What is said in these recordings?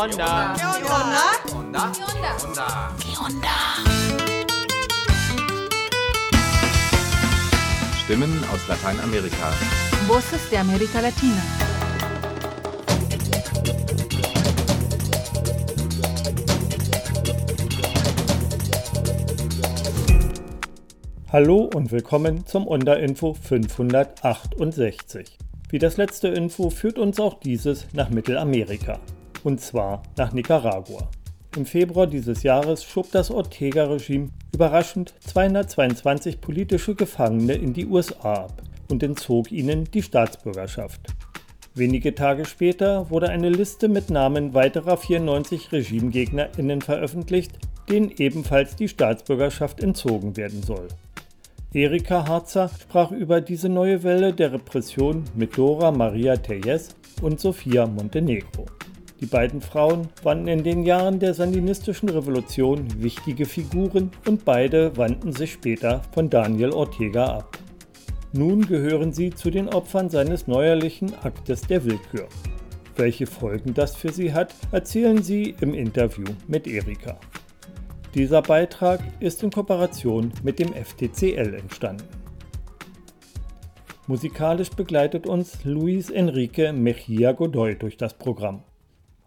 onda? ¿Qué onda? onda? ¿Qué onda? Stimmen aus Lateinamerika. Voces de América Latina. Hallo und willkommen zum Onda-Info 568. Wie das letzte Info führt uns auch dieses nach Mittelamerika. Und zwar nach Nicaragua. Im Februar dieses Jahres schob das Ortega-Regime überraschend 222 politische Gefangene in die USA ab und entzog ihnen die Staatsbürgerschaft. Wenige Tage später wurde eine Liste mit Namen weiterer 94 RegimegegnerInnen veröffentlicht, denen ebenfalls die Staatsbürgerschaft entzogen werden soll. Erika Harzer sprach über diese neue Welle der Repression mit Dora Maria Tellez und Sofia Montenegro. Die beiden Frauen waren in den Jahren der sandinistischen Revolution wichtige Figuren und beide wandten sich später von Daniel Ortega ab. Nun gehören sie zu den Opfern seines neuerlichen Aktes der Willkür. Welche Folgen das für sie hat, erzählen sie im Interview mit Erika. Dieser Beitrag ist in Kooperation mit dem FTCL entstanden. Musikalisch begleitet uns Luis Enrique Mejia Godoy durch das Programm.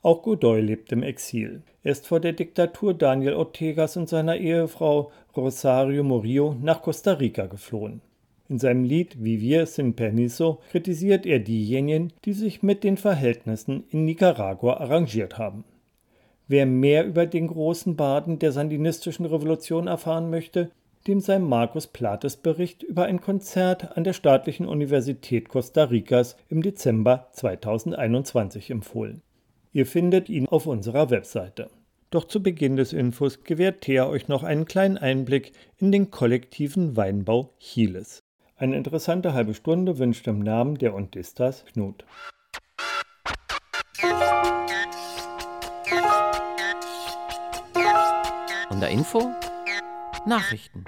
Auch Godoy lebt im Exil. Er ist vor der Diktatur Daniel Ortegas und seiner Ehefrau Rosario Murillo nach Costa Rica geflohen. In seinem Lied Vivir sin Permiso kritisiert er diejenigen, die sich mit den Verhältnissen in Nicaragua arrangiert haben. Wer mehr über den großen Baden der sandinistischen Revolution erfahren möchte, dem sei Markus Plates Bericht über ein Konzert an der Staatlichen Universität Costa Ricas im Dezember 2021 empfohlen. Ihr findet ihn auf unserer Webseite. Doch zu Beginn des Infos gewährt Thea euch noch einen kleinen Einblick in den kollektiven Weinbau Chiles. Eine interessante halbe Stunde wünscht im Namen der Ondistas Knut. Unter Info? Nachrichten.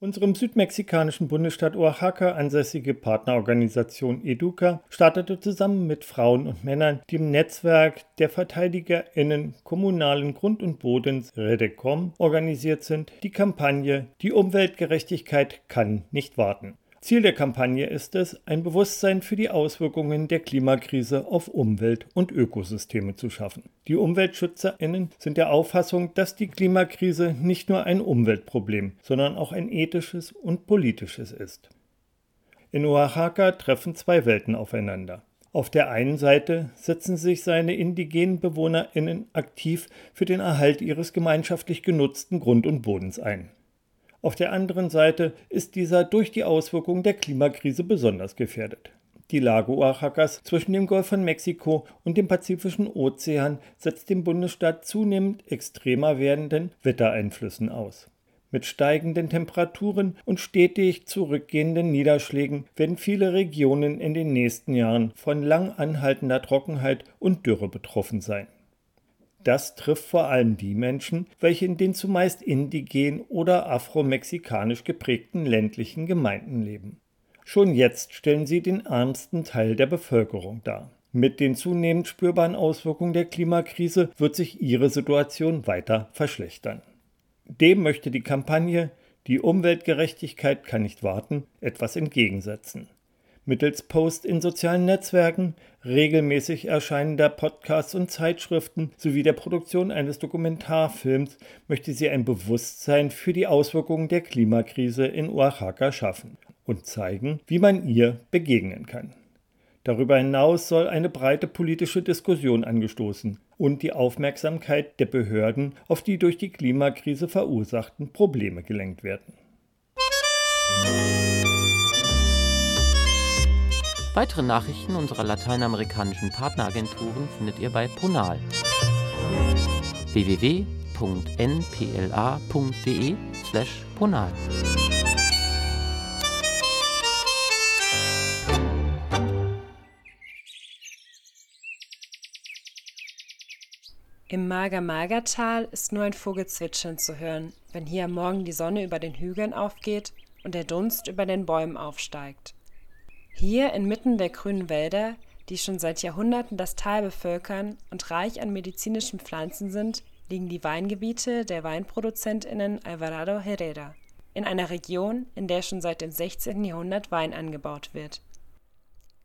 Unserem südmexikanischen Bundesstaat Oaxaca ansässige Partnerorganisation Educa startete zusammen mit Frauen und Männern, die im Netzwerk der VerteidigerInnen kommunalen Grund und Bodens Redecom organisiert sind, die Kampagne Die Umweltgerechtigkeit kann nicht warten. Ziel der Kampagne ist es, ein Bewusstsein für die Auswirkungen der Klimakrise auf Umwelt und Ökosysteme zu schaffen. Die Umweltschützerinnen sind der Auffassung, dass die Klimakrise nicht nur ein Umweltproblem, sondern auch ein ethisches und politisches ist. In Oaxaca treffen zwei Welten aufeinander. Auf der einen Seite setzen sich seine indigenen Bewohnerinnen aktiv für den Erhalt ihres gemeinschaftlich genutzten Grund und Bodens ein. Auf der anderen Seite ist dieser durch die Auswirkungen der Klimakrise besonders gefährdet. Die Lage Oaxacas zwischen dem Golf von Mexiko und dem Pazifischen Ozean setzt dem Bundesstaat zunehmend extremer werdenden Wettereinflüssen aus. Mit steigenden Temperaturen und stetig zurückgehenden Niederschlägen werden viele Regionen in den nächsten Jahren von lang anhaltender Trockenheit und Dürre betroffen sein. Das trifft vor allem die Menschen, welche in den zumeist indigen oder afromexikanisch geprägten ländlichen Gemeinden leben. Schon jetzt stellen sie den ärmsten Teil der Bevölkerung dar. Mit den zunehmend spürbaren Auswirkungen der Klimakrise wird sich ihre Situation weiter verschlechtern. Dem möchte die Kampagne Die Umweltgerechtigkeit kann nicht warten etwas entgegensetzen mittels Posts in sozialen Netzwerken, regelmäßig erscheinender Podcasts und Zeitschriften sowie der Produktion eines Dokumentarfilms möchte sie ein Bewusstsein für die Auswirkungen der Klimakrise in Oaxaca schaffen und zeigen, wie man ihr begegnen kann. Darüber hinaus soll eine breite politische Diskussion angestoßen und die Aufmerksamkeit der Behörden auf die durch die Klimakrise verursachten Probleme gelenkt werden. Weitere Nachrichten unserer lateinamerikanischen Partneragenturen findet ihr bei Ponal. www.npla.de/ponal Im Mager-Mager-Tal ist nur ein Vogelzwitschern zu hören, wenn hier am Morgen die Sonne über den Hügeln aufgeht und der Dunst über den Bäumen aufsteigt. Hier inmitten der grünen Wälder, die schon seit Jahrhunderten das Tal bevölkern und reich an medizinischen Pflanzen sind, liegen die Weingebiete der Weinproduzentinnen Alvarado Herrera, in einer Region, in der schon seit dem 16. Jahrhundert Wein angebaut wird.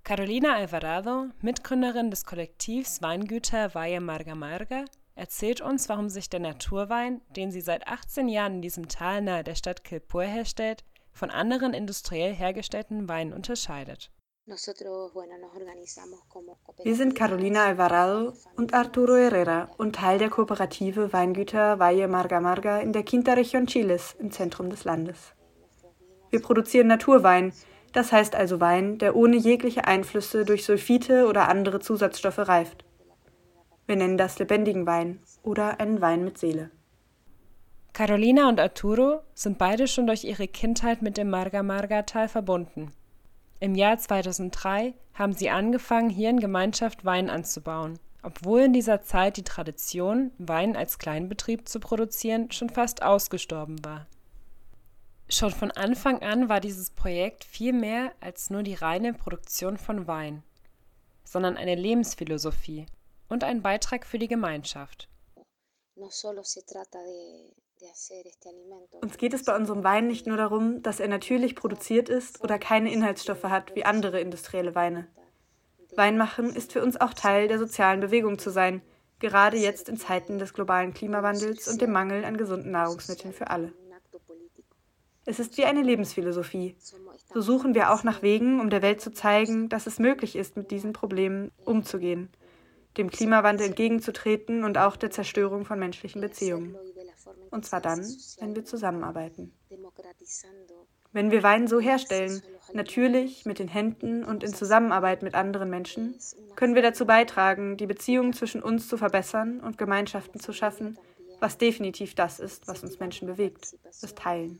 Carolina Alvarado, Mitgründerin des Kollektivs Weingüter Valle Marga Marga, erzählt uns, warum sich der Naturwein, den sie seit 18 Jahren in diesem Tal nahe der Stadt Quilpue herstellt, von anderen industriell hergestellten Weinen unterscheidet. Wir sind Carolina Alvarado und Arturo Herrera und Teil der Kooperative Weingüter Valle Marga Marga in der Quinta Región Chiles im Zentrum des Landes. Wir produzieren Naturwein, das heißt also Wein, der ohne jegliche Einflüsse durch Sulfite oder andere Zusatzstoffe reift. Wir nennen das lebendigen Wein oder einen Wein mit Seele. Carolina und Arturo sind beide schon durch ihre Kindheit mit dem Marga-Marga-Tal verbunden. Im Jahr 2003 haben sie angefangen, hier in Gemeinschaft Wein anzubauen, obwohl in dieser Zeit die Tradition, Wein als Kleinbetrieb zu produzieren, schon fast ausgestorben war. Schon von Anfang an war dieses Projekt viel mehr als nur die reine Produktion von Wein, sondern eine Lebensphilosophie und ein Beitrag für die Gemeinschaft. Uns geht es bei unserem Wein nicht nur darum, dass er natürlich produziert ist oder keine Inhaltsstoffe hat wie andere industrielle Weine. Weinmachen ist für uns auch Teil der sozialen Bewegung zu sein, gerade jetzt in Zeiten des globalen Klimawandels und dem Mangel an gesunden Nahrungsmitteln für alle. Es ist wie eine Lebensphilosophie. So suchen wir auch nach Wegen, um der Welt zu zeigen, dass es möglich ist, mit diesen Problemen umzugehen, dem Klimawandel entgegenzutreten und auch der Zerstörung von menschlichen Beziehungen. Und zwar dann, wenn wir zusammenarbeiten. Wenn wir Wein so herstellen, natürlich mit den Händen und in Zusammenarbeit mit anderen Menschen, können wir dazu beitragen, die Beziehungen zwischen uns zu verbessern und Gemeinschaften zu schaffen, was definitiv das ist, was uns Menschen bewegt, das Teilen.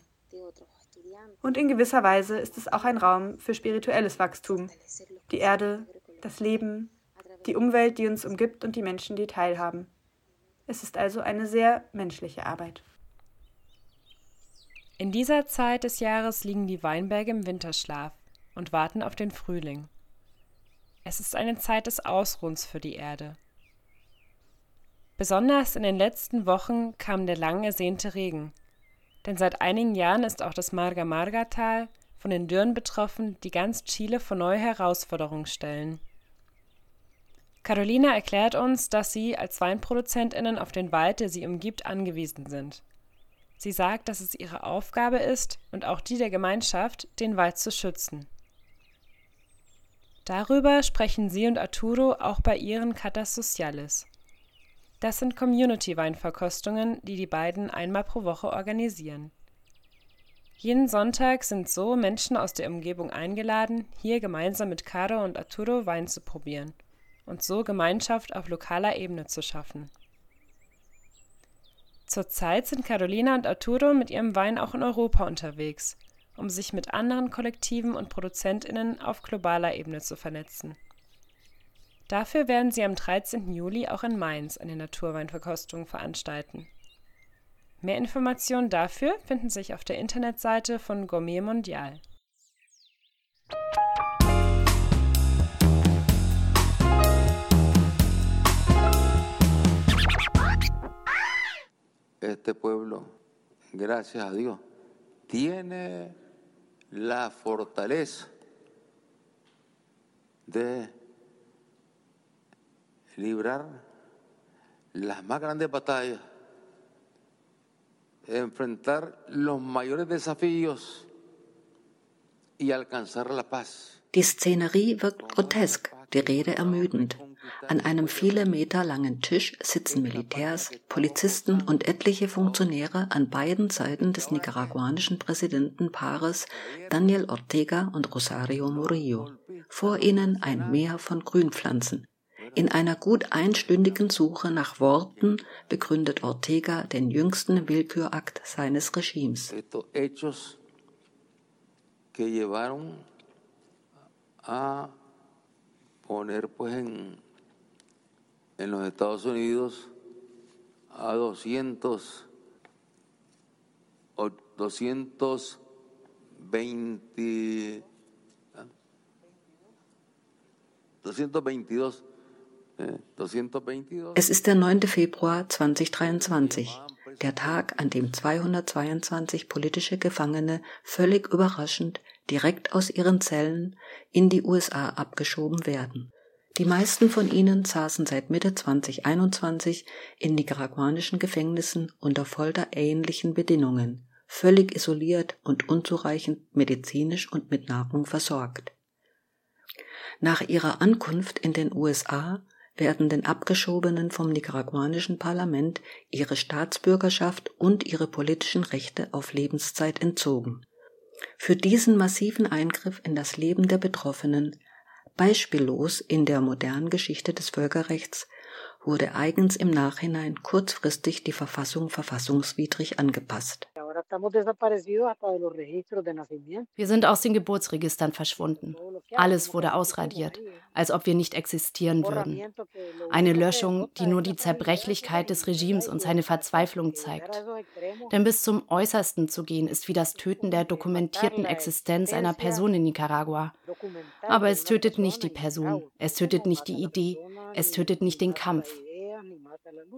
Und in gewisser Weise ist es auch ein Raum für spirituelles Wachstum, die Erde, das Leben, die Umwelt, die uns umgibt und die Menschen, die teilhaben. Es ist also eine sehr menschliche Arbeit. In dieser Zeit des Jahres liegen die Weinberge im Winterschlaf und warten auf den Frühling. Es ist eine Zeit des Ausruhens für die Erde. Besonders in den letzten Wochen kam der lang ersehnte Regen, denn seit einigen Jahren ist auch das Marga-Marga-Tal von den Dürren betroffen, die ganz Chile vor neue Herausforderungen stellen. Carolina erklärt uns, dass sie als Weinproduzentinnen auf den Wald, der sie umgibt, angewiesen sind. Sie sagt, dass es ihre Aufgabe ist und auch die der Gemeinschaft, den Wald zu schützen. Darüber sprechen sie und Arturo auch bei ihren Catas Sociales. Das sind Community-Weinverkostungen, die die beiden einmal pro Woche organisieren. Jeden Sonntag sind so Menschen aus der Umgebung eingeladen, hier gemeinsam mit Caro und Arturo Wein zu probieren und so Gemeinschaft auf lokaler Ebene zu schaffen. Zurzeit sind Carolina und Arturo mit ihrem Wein auch in Europa unterwegs, um sich mit anderen Kollektiven und Produzentinnen auf globaler Ebene zu vernetzen. Dafür werden sie am 13. Juli auch in Mainz eine Naturweinverkostung veranstalten. Mehr Informationen dafür finden sich auf der Internetseite von Gourmet Mondial. Este pueblo, gracias a Dios, tiene la fortaleza de librar las más grandes batallas, enfrentar los mayores desafíos y alcanzar la paz. Die wirkt die Rede ermüdend. An einem viele Meter langen Tisch sitzen Militärs, Polizisten und etliche Funktionäre an beiden Seiten des nicaraguanischen Präsidentenpaares Daniel Ortega und Rosario Murillo. Vor ihnen ein Meer von Grünpflanzen. In einer gut einstündigen Suche nach Worten begründet Ortega den jüngsten Willkürakt seines Regimes. que llevaron a poner pues en en los Estados Unidos a 200, 220 20, 222 es ist der 9. Februar 2023, der Tag, an dem 222 politische Gefangene völlig überraschend direkt aus ihren Zellen in die USA abgeschoben werden. Die meisten von ihnen saßen seit Mitte 2021 in nicaraguanischen Gefängnissen unter folterähnlichen Bedingungen, völlig isoliert und unzureichend medizinisch und mit Nahrung versorgt. Nach ihrer Ankunft in den USA werden den Abgeschobenen vom nicaraguanischen Parlament ihre Staatsbürgerschaft und ihre politischen Rechte auf Lebenszeit entzogen. Für diesen massiven Eingriff in das Leben der Betroffenen, beispiellos in der modernen Geschichte des Völkerrechts, wurde eigens im Nachhinein kurzfristig die Verfassung verfassungswidrig angepasst. Wir sind aus den Geburtsregistern verschwunden. Alles wurde ausradiert, als ob wir nicht existieren würden. Eine Löschung, die nur die Zerbrechlichkeit des Regimes und seine Verzweiflung zeigt. Denn bis zum Äußersten zu gehen, ist wie das Töten der dokumentierten Existenz einer Person in Nicaragua. Aber es tötet nicht die Person, es tötet nicht die Idee, es tötet nicht den Kampf.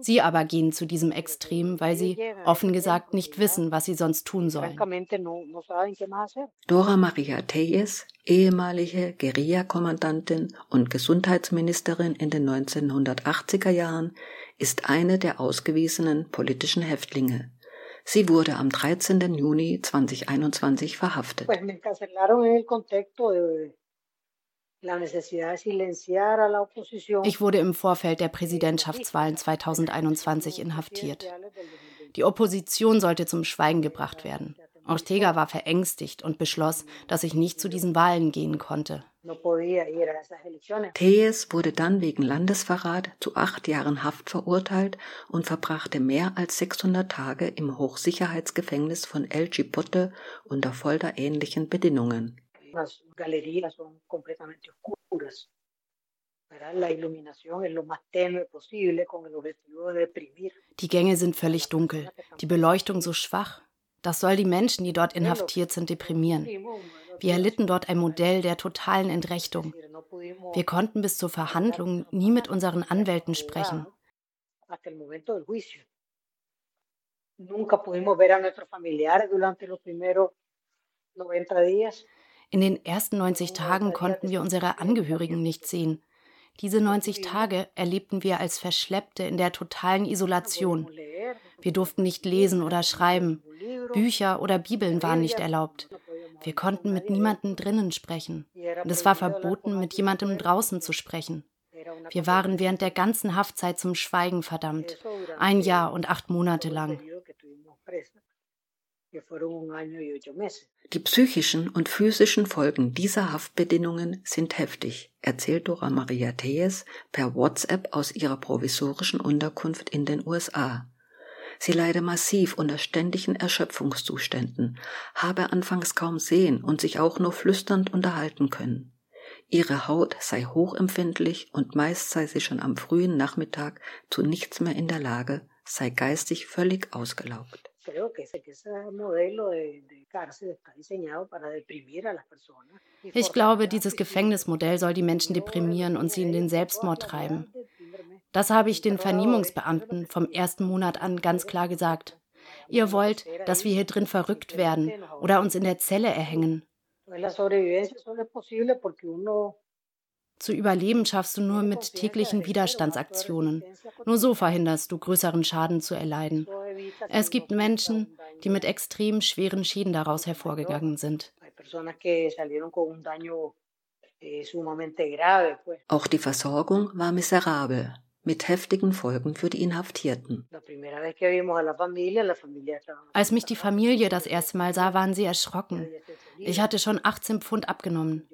Sie aber gehen zu diesem Extrem, weil sie, offen gesagt, nicht wissen, was sie sonst tun sollen. Dora Maria Teyes, ehemalige Guerilla-Kommandantin und Gesundheitsministerin in den 1980er Jahren, ist eine der ausgewiesenen politischen Häftlinge. Sie wurde am 13. Juni 2021 verhaftet. Ich wurde im Vorfeld der Präsidentschaftswahlen 2021 inhaftiert. Die Opposition sollte zum Schweigen gebracht werden. Ortega war verängstigt und beschloss, dass ich nicht zu diesen Wahlen gehen konnte. Teyes wurde dann wegen Landesverrat zu acht Jahren Haft verurteilt und verbrachte mehr als 600 Tage im Hochsicherheitsgefängnis von El Chipote unter folterähnlichen Bedingungen. Die Gänge sind völlig dunkel, die Beleuchtung so schwach. Das soll die Menschen, die dort inhaftiert sind, deprimieren. Wir erlitten dort ein Modell der totalen Entrechtung. Wir konnten bis zur Verhandlung nie mit unseren Anwälten sprechen. Nunca pudimos ver a nuestros familiares durante los primeros 90 días. In den ersten 90 Tagen konnten wir unsere Angehörigen nicht sehen. Diese 90 Tage erlebten wir als Verschleppte in der totalen Isolation. Wir durften nicht lesen oder schreiben. Bücher oder Bibeln waren nicht erlaubt. Wir konnten mit niemandem drinnen sprechen. Und es war verboten, mit jemandem draußen zu sprechen. Wir waren während der ganzen Haftzeit zum Schweigen verdammt. Ein Jahr und acht Monate lang. Die psychischen und physischen Folgen dieser Haftbedingungen sind heftig, erzählt Dora Maria Teyes per WhatsApp aus ihrer provisorischen Unterkunft in den USA. Sie leide massiv unter ständigen Erschöpfungszuständen, habe anfangs kaum sehen und sich auch nur flüsternd unterhalten können. Ihre Haut sei hochempfindlich und meist sei sie schon am frühen Nachmittag zu nichts mehr in der Lage, sei geistig völlig ausgelaugt creo que ese, que ese modelo de, de cárcel está diseñado para deprimir a las personas. Ich glaube, dieses Gefängnismodell soll die Menschen deprimieren und sie in den Selbstmord treiben. Das habe ich den Vernehmungsbeamten vom ersten Monat an ganz klar gesagt. Ihr wollt, dass wir hier drin verrückt werden oder uns in der Zelle erhängen. Zu überleben schaffst du nur mit täglichen Widerstandsaktionen. Nur so verhinderst du größeren Schaden zu erleiden. Es gibt Menschen, die mit extrem schweren Schäden daraus hervorgegangen sind. Auch die Versorgung war miserabel, mit heftigen Folgen für die Inhaftierten. Als mich die Familie das erste Mal sah, waren sie erschrocken. Ich hatte schon 18 Pfund abgenommen.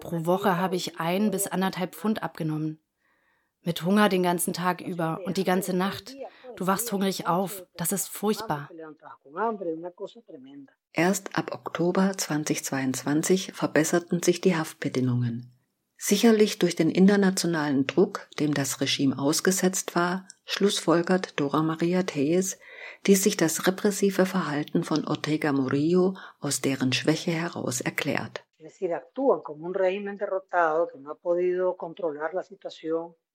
Pro Woche habe ich ein bis anderthalb Pfund abgenommen. Mit Hunger den ganzen Tag über und die ganze Nacht. Du wachst hungrig auf. Das ist furchtbar. Erst ab Oktober 2022 verbesserten sich die Haftbedingungen. Sicherlich durch den internationalen Druck, dem das Regime ausgesetzt war, schlussfolgert Dora Maria Teyes, die sich das repressive Verhalten von Ortega Murillo aus deren Schwäche heraus erklärt.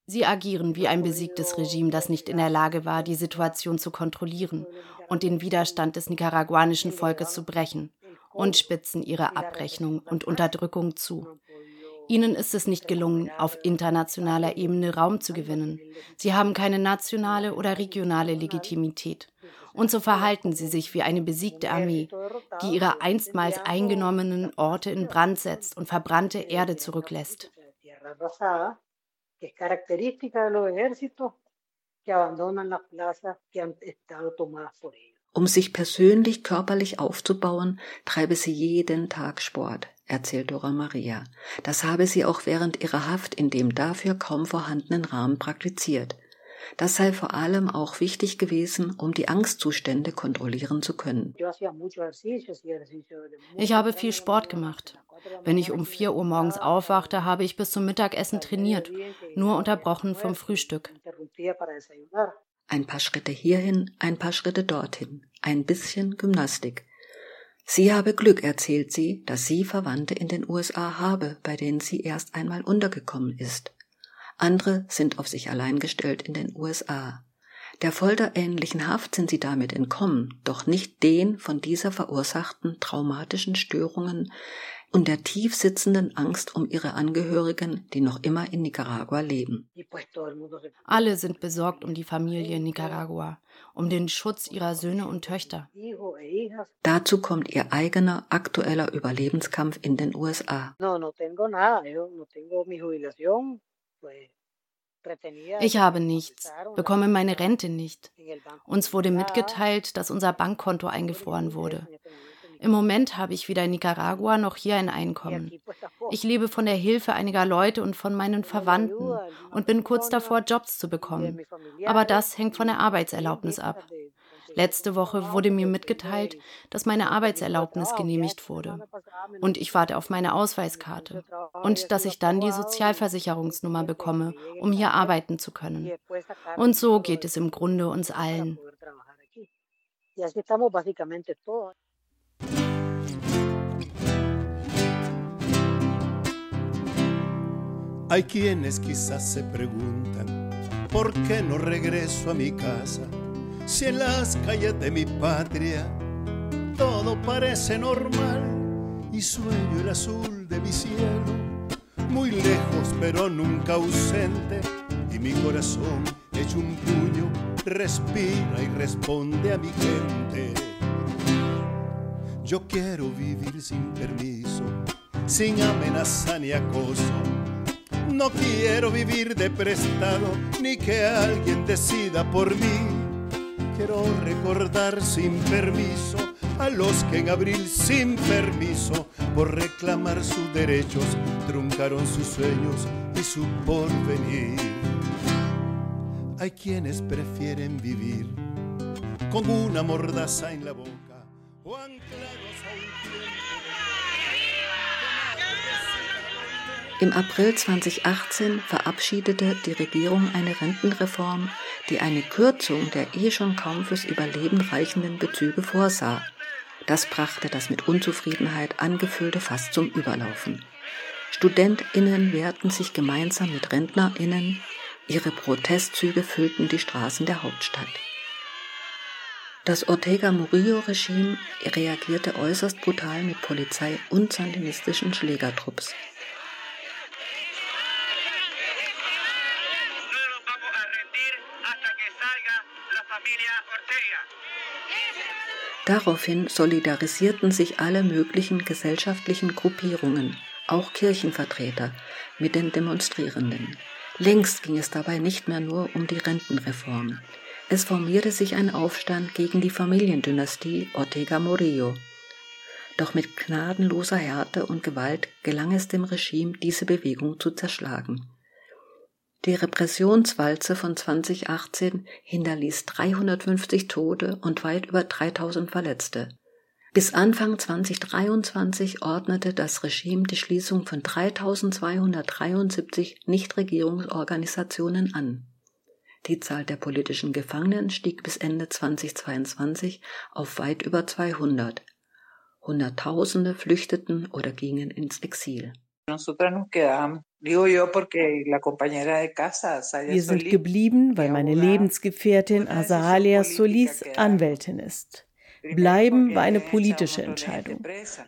Sie agieren wie ein besiegtes Regime, das nicht in der Lage war, die Situation zu kontrollieren und den Widerstand des nicaraguanischen Volkes zu brechen und spitzen ihre Abrechnung und Unterdrückung zu. Ihnen ist es nicht gelungen, auf internationaler Ebene Raum zu gewinnen. Sie haben keine nationale oder regionale Legitimität. Und so verhalten sie sich wie eine besiegte Armee, die ihre einstmals eingenommenen Orte in Brand setzt und verbrannte Erde zurücklässt. Um sich persönlich körperlich aufzubauen, treibe sie jeden Tag Sport, erzählt Dora Maria. Das habe sie auch während ihrer Haft in dem dafür kaum vorhandenen Rahmen praktiziert. Das sei vor allem auch wichtig gewesen, um die Angstzustände kontrollieren zu können. Ich habe viel Sport gemacht. Wenn ich um 4 Uhr morgens aufwachte, habe ich bis zum Mittagessen trainiert, nur unterbrochen vom Frühstück. Ein paar Schritte hierhin, ein paar Schritte dorthin, ein bisschen Gymnastik. Sie habe Glück, erzählt sie, dass sie Verwandte in den USA habe, bei denen sie erst einmal untergekommen ist. Andere sind auf sich allein gestellt in den USA. Der folterähnlichen Haft sind sie damit entkommen, doch nicht den von dieser verursachten traumatischen Störungen und der tief sitzenden Angst um ihre Angehörigen, die noch immer in Nicaragua leben. Alle sind besorgt um die Familie in Nicaragua, um den Schutz ihrer Söhne und Töchter. Dazu kommt ihr eigener aktueller Überlebenskampf in den USA. Ich habe nichts, bekomme meine Rente nicht. Uns wurde mitgeteilt, dass unser Bankkonto eingefroren wurde. Im Moment habe ich weder in Nicaragua noch hier ein Einkommen. Ich lebe von der Hilfe einiger Leute und von meinen Verwandten und bin kurz davor, Jobs zu bekommen. Aber das hängt von der Arbeitserlaubnis ab. Letzte Woche wurde mir mitgeteilt, dass meine Arbeitserlaubnis genehmigt wurde. Und ich warte auf meine Ausweiskarte. Und dass ich dann die Sozialversicherungsnummer bekomme, um hier arbeiten zu können. Und so geht es im Grunde uns allen. Hay quienes quizás se preguntan por qué no regreso a mi casa si en las calles de mi patria todo parece normal y sueño el azul de mi cielo, muy lejos pero nunca ausente y mi corazón hecho un puño respira y responde a mi gente. Yo quiero vivir sin permiso, sin amenaza ni acoso. No quiero vivir de prestado, ni que alguien decida por mí quiero recordar sin permiso a los que en abril sin permiso por reclamar sus derechos truncaron sus sueños y su porvenir. Hay quienes prefieren vivir con una mordaza en la boca Im April 2018 verabschiedete die Regierung eine Rentenreform, die eine Kürzung der eh schon kaum fürs Überleben reichenden Bezüge vorsah. Das brachte das mit Unzufriedenheit angefüllte Fass zum Überlaufen. Studentinnen wehrten sich gemeinsam mit Rentnerinnen, ihre Protestzüge füllten die Straßen der Hauptstadt. Das Ortega Murillo-Regime reagierte äußerst brutal mit Polizei und sandinistischen Schlägertrupps. Daraufhin solidarisierten sich alle möglichen gesellschaftlichen Gruppierungen, auch Kirchenvertreter, mit den Demonstrierenden. Längst ging es dabei nicht mehr nur um die Rentenreform. Es formierte sich ein Aufstand gegen die Familiendynastie Ortega Murillo. Doch mit gnadenloser Härte und Gewalt gelang es dem Regime, diese Bewegung zu zerschlagen. Die Repressionswalze von 2018 hinterließ 350 Tote und weit über 3000 Verletzte. Bis Anfang 2023 ordnete das Regime die Schließung von 3273 Nichtregierungsorganisationen an. Die Zahl der politischen Gefangenen stieg bis Ende 2022 auf weit über 200. Hunderttausende flüchteten oder gingen ins Exil. Wir sind geblieben, weil meine Lebensgefährtin Azahalia Solis Anwältin ist. Bleiben war eine politische Entscheidung.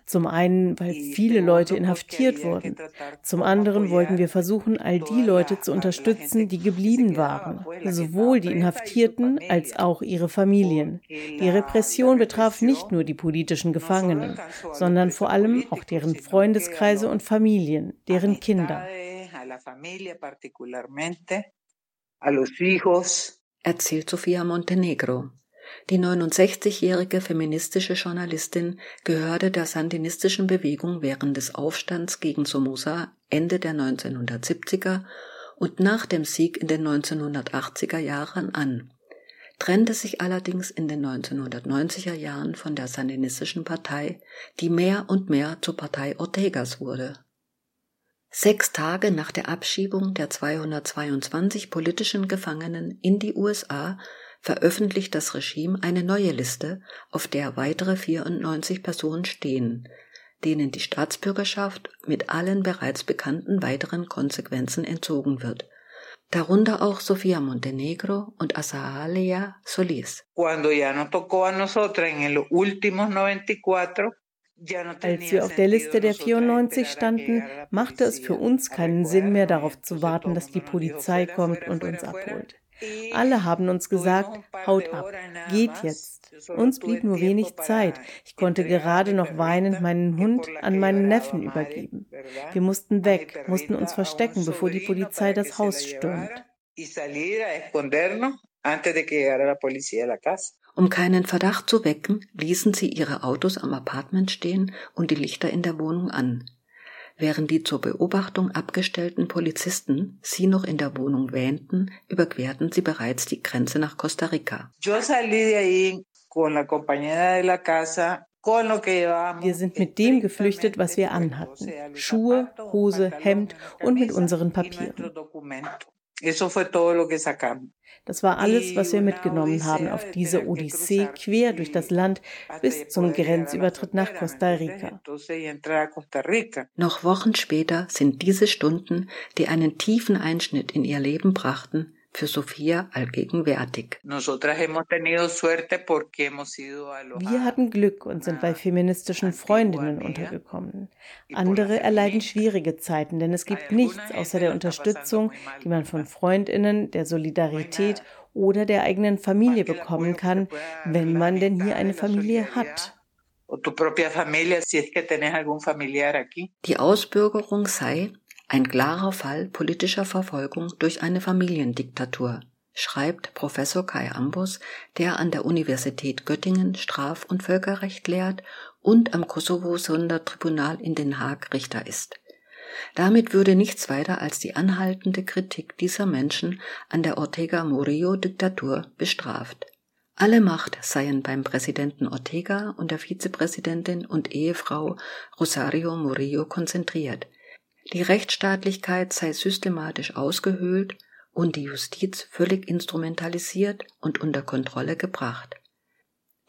Zum einen, weil viele Leute inhaftiert wurden. Zum anderen wollten wir versuchen, all die Leute zu unterstützen, die geblieben waren. Sowohl die Inhaftierten als auch ihre Familien. Die Repression betraf nicht nur die politischen Gefangenen, sondern vor allem auch deren Freundeskreise und Familien, deren Kinder. Erzählt Sofia Montenegro. Die 69-jährige feministische Journalistin gehörte der sandinistischen Bewegung während des Aufstands gegen Somoza Ende der 1970er und nach dem Sieg in den 1980er Jahren an, trennte sich allerdings in den 1990er Jahren von der sandinistischen Partei, die mehr und mehr zur Partei Ortegas wurde. Sechs Tage nach der Abschiebung der 222 politischen Gefangenen in die USA veröffentlicht das Regime eine neue Liste, auf der weitere 94 Personen stehen, denen die Staatsbürgerschaft mit allen bereits bekannten weiteren Konsequenzen entzogen wird, darunter auch Sofia Montenegro und Azahalia Solis. Als wir auf der Liste der 94 standen, machte es für uns keinen Sinn mehr darauf zu warten, dass die Polizei kommt und uns abholt. Alle haben uns gesagt, haut ab, geht jetzt. Uns blieb nur wenig Zeit. Ich konnte gerade noch weinend meinen Hund an meinen Neffen übergeben. Wir mussten weg, mussten uns verstecken, bevor die Polizei das Haus stürmt. Um keinen Verdacht zu wecken, ließen sie ihre Autos am Apartment stehen und die Lichter in der Wohnung an während die zur Beobachtung abgestellten Polizisten sie noch in der Wohnung wähnten, überquerten sie bereits die Grenze nach Costa Rica. Wir sind mit dem geflüchtet, was wir anhatten. Schuhe, Hose, Hemd und mit unseren Papieren. Das war alles, was wir mitgenommen haben auf diese Odyssee quer durch das Land bis zum Grenzübertritt nach Costa Rica. Noch Wochen später sind diese Stunden, die einen tiefen Einschnitt in ihr Leben brachten, für Sophia allgegenwärtig. Wir hatten Glück und sind bei feministischen Freundinnen untergekommen. Andere erleiden schwierige Zeiten, denn es gibt nichts außer der Unterstützung, die man von Freundinnen, der Solidarität oder der eigenen Familie bekommen kann, wenn man denn hier eine Familie hat. Die Ausbürgerung sei ein klarer Fall politischer Verfolgung durch eine Familiendiktatur, schreibt Professor Kai Ambus, der an der Universität Göttingen Straf- und Völkerrecht lehrt und am Kosovo-Sondertribunal in Den Haag Richter ist. Damit würde nichts weiter als die anhaltende Kritik dieser Menschen an der Ortega-Murillo-Diktatur bestraft. Alle Macht seien beim Präsidenten Ortega und der Vizepräsidentin und Ehefrau Rosario Murillo konzentriert – die Rechtsstaatlichkeit sei systematisch ausgehöhlt und die Justiz völlig instrumentalisiert und unter Kontrolle gebracht.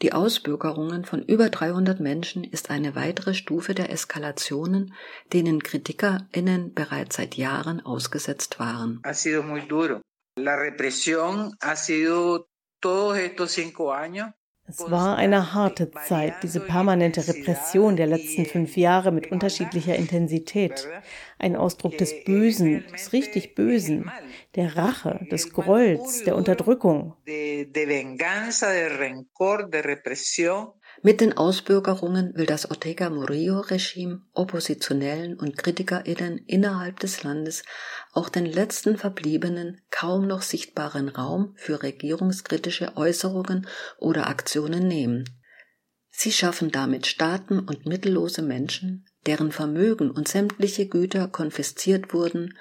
Die Ausbürgerungen von über 300 Menschen ist eine weitere Stufe der Eskalationen, denen KritikerInnen bereits seit Jahren ausgesetzt waren. Ha sido muy duro. La represión ha sido todos estos cinco años es war eine harte Zeit, diese permanente Repression der letzten fünf Jahre mit unterschiedlicher Intensität. Ein Ausdruck des Bösen, des richtig Bösen, der Rache, des Grolls, der Unterdrückung. Mit den Ausbürgerungen will das Ortega Murillo-Regime Oppositionellen und KritikerInnen innerhalb des Landes auch den letzten verbliebenen, kaum noch sichtbaren Raum für regierungskritische Äußerungen oder Aktionen nehmen. Sie schaffen damit Staaten und mittellose Menschen, deren Vermögen und sämtliche Güter konfisziert wurden,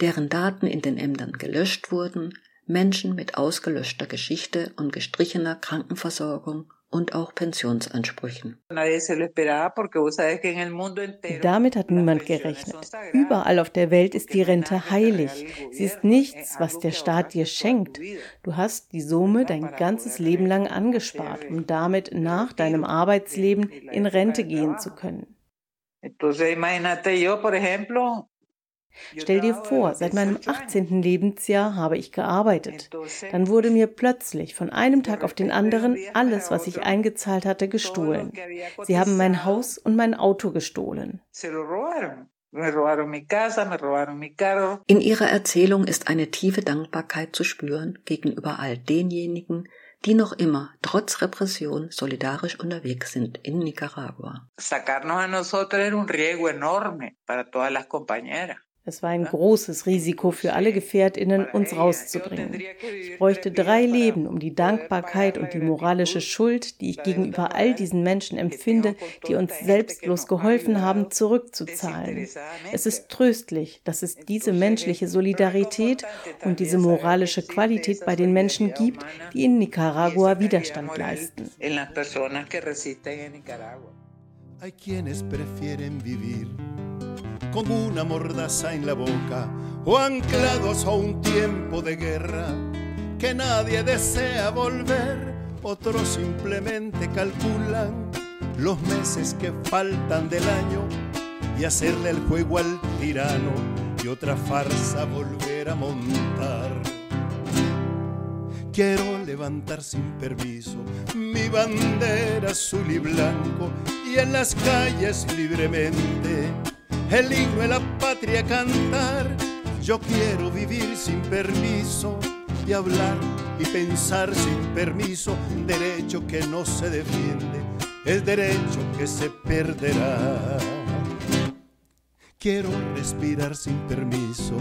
deren Daten in den Ämtern gelöscht wurden, Menschen mit ausgelöschter Geschichte und gestrichener Krankenversorgung und auch Pensionsansprüchen. Damit hat niemand gerechnet. Überall auf der Welt ist die Rente heilig. Sie ist nichts, was der Staat dir schenkt. Du hast die Summe dein ganzes Leben lang angespart, um damit nach deinem Arbeitsleben in Rente gehen zu können. Stell dir vor, seit meinem 18. Lebensjahr habe ich gearbeitet. Dann wurde mir plötzlich von einem Tag auf den anderen alles, was ich eingezahlt hatte, gestohlen. Sie haben mein Haus und mein Auto gestohlen. In ihrer Erzählung ist eine tiefe Dankbarkeit zu spüren gegenüber all denjenigen, die noch immer trotz Repression solidarisch unterwegs sind in Nicaragua. Sacarnos a nosotros era un riesgo enorme para todas las compañeras. Es war ein großes Risiko für alle Gefährtinnen, uns rauszubringen. Ich bräuchte drei Leben, um die Dankbarkeit und die moralische Schuld, die ich gegenüber all diesen Menschen empfinde, die uns selbstlos geholfen haben, zurückzuzahlen. Es ist tröstlich, dass es diese menschliche Solidarität und diese moralische Qualität bei den Menschen gibt, die in Nicaragua Widerstand leisten. Hay quienes prefieren vivir con una mordaza en la boca o anclados a un tiempo de guerra que nadie desea volver. Otros simplemente calculan los meses que faltan del año y hacerle el juego al tirano y otra farsa volver a montar. Quiero levantar sin permiso mi bandera azul y blanco y en las calles libremente el himno de la patria cantar. Yo quiero vivir sin permiso y hablar y pensar sin permiso, derecho que no se defiende, el derecho que se perderá. Quiero respirar sin permiso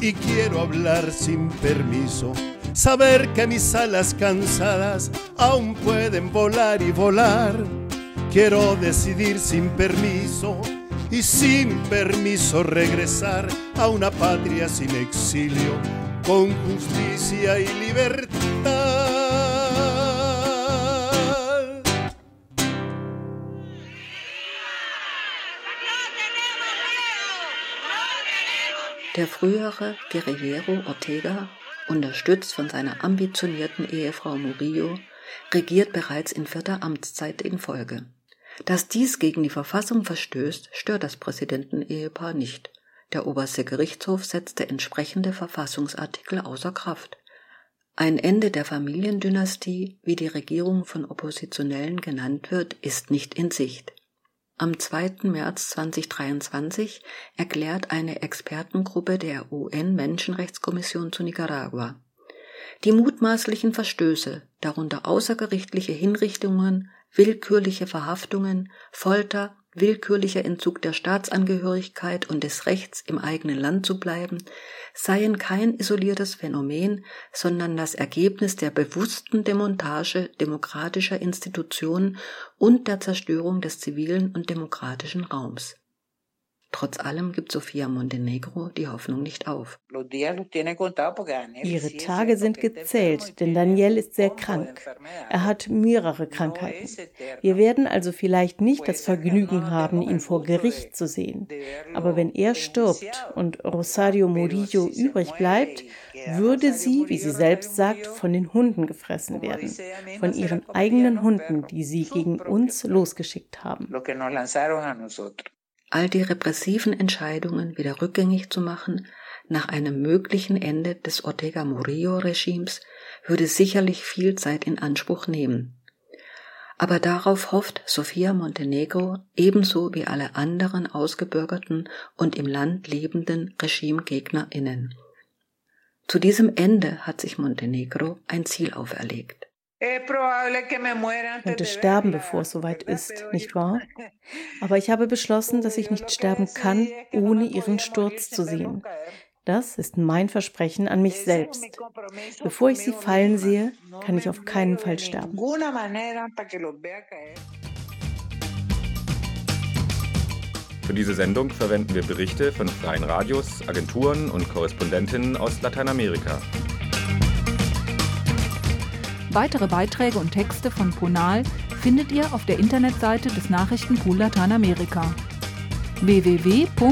y quiero hablar sin permiso, saber que mis alas cansadas aún pueden volar y volar. Quiero decidir sin permiso y sin permiso regresar a una patria sin exilio, con justicia y libertad. Der frühere Guerrillero Ortega, unterstützt von seiner ambitionierten Ehefrau Murillo, regiert bereits in vierter Amtszeit in Folge. Dass dies gegen die Verfassung verstößt, stört das Präsidentenehepaar nicht. Der oberste Gerichtshof setzte entsprechende Verfassungsartikel außer Kraft. Ein Ende der Familiendynastie, wie die Regierung von Oppositionellen genannt wird, ist nicht in Sicht. Am 2. März 2023 erklärt eine Expertengruppe der UN-Menschenrechtskommission zu Nicaragua. Die mutmaßlichen Verstöße, darunter außergerichtliche Hinrichtungen, willkürliche Verhaftungen, Folter, willkürlicher Entzug der Staatsangehörigkeit und des Rechts, im eigenen Land zu bleiben, seien kein isoliertes Phänomen, sondern das Ergebnis der bewussten Demontage demokratischer Institutionen und der Zerstörung des zivilen und demokratischen Raums. Trotz allem gibt Sofia Montenegro die Hoffnung nicht auf. Ihre Tage sind gezählt, denn Daniel ist sehr krank. Er hat mehrere Krankheiten. Wir werden also vielleicht nicht das Vergnügen haben, ihn vor Gericht zu sehen. Aber wenn er stirbt und Rosario Murillo übrig bleibt, würde sie, wie sie selbst sagt, von den Hunden gefressen werden. Von ihren eigenen Hunden, die sie gegen uns losgeschickt haben. All die repressiven Entscheidungen wieder rückgängig zu machen nach einem möglichen Ende des Ortega Murillo-Regimes würde sicherlich viel Zeit in Anspruch nehmen. Aber darauf hofft Sofia Montenegro ebenso wie alle anderen ausgebürgerten und im Land lebenden RegimegegnerInnen. Zu diesem Ende hat sich Montenegro ein Ziel auferlegt könnte sterben, bevor es soweit ist, nicht wahr? Aber ich habe beschlossen, dass ich nicht sterben kann, ohne ihren Sturz zu sehen. Das ist mein Versprechen an mich selbst. Bevor ich sie fallen sehe, kann ich auf keinen Fall sterben. Für diese Sendung verwenden wir Berichte von freien Radios, Agenturen und Korrespondentinnen aus Lateinamerika. Weitere Beiträge und Texte von Ponal findet ihr auf der Internetseite des Nachrichtenpool Lateinamerika www.npla.de.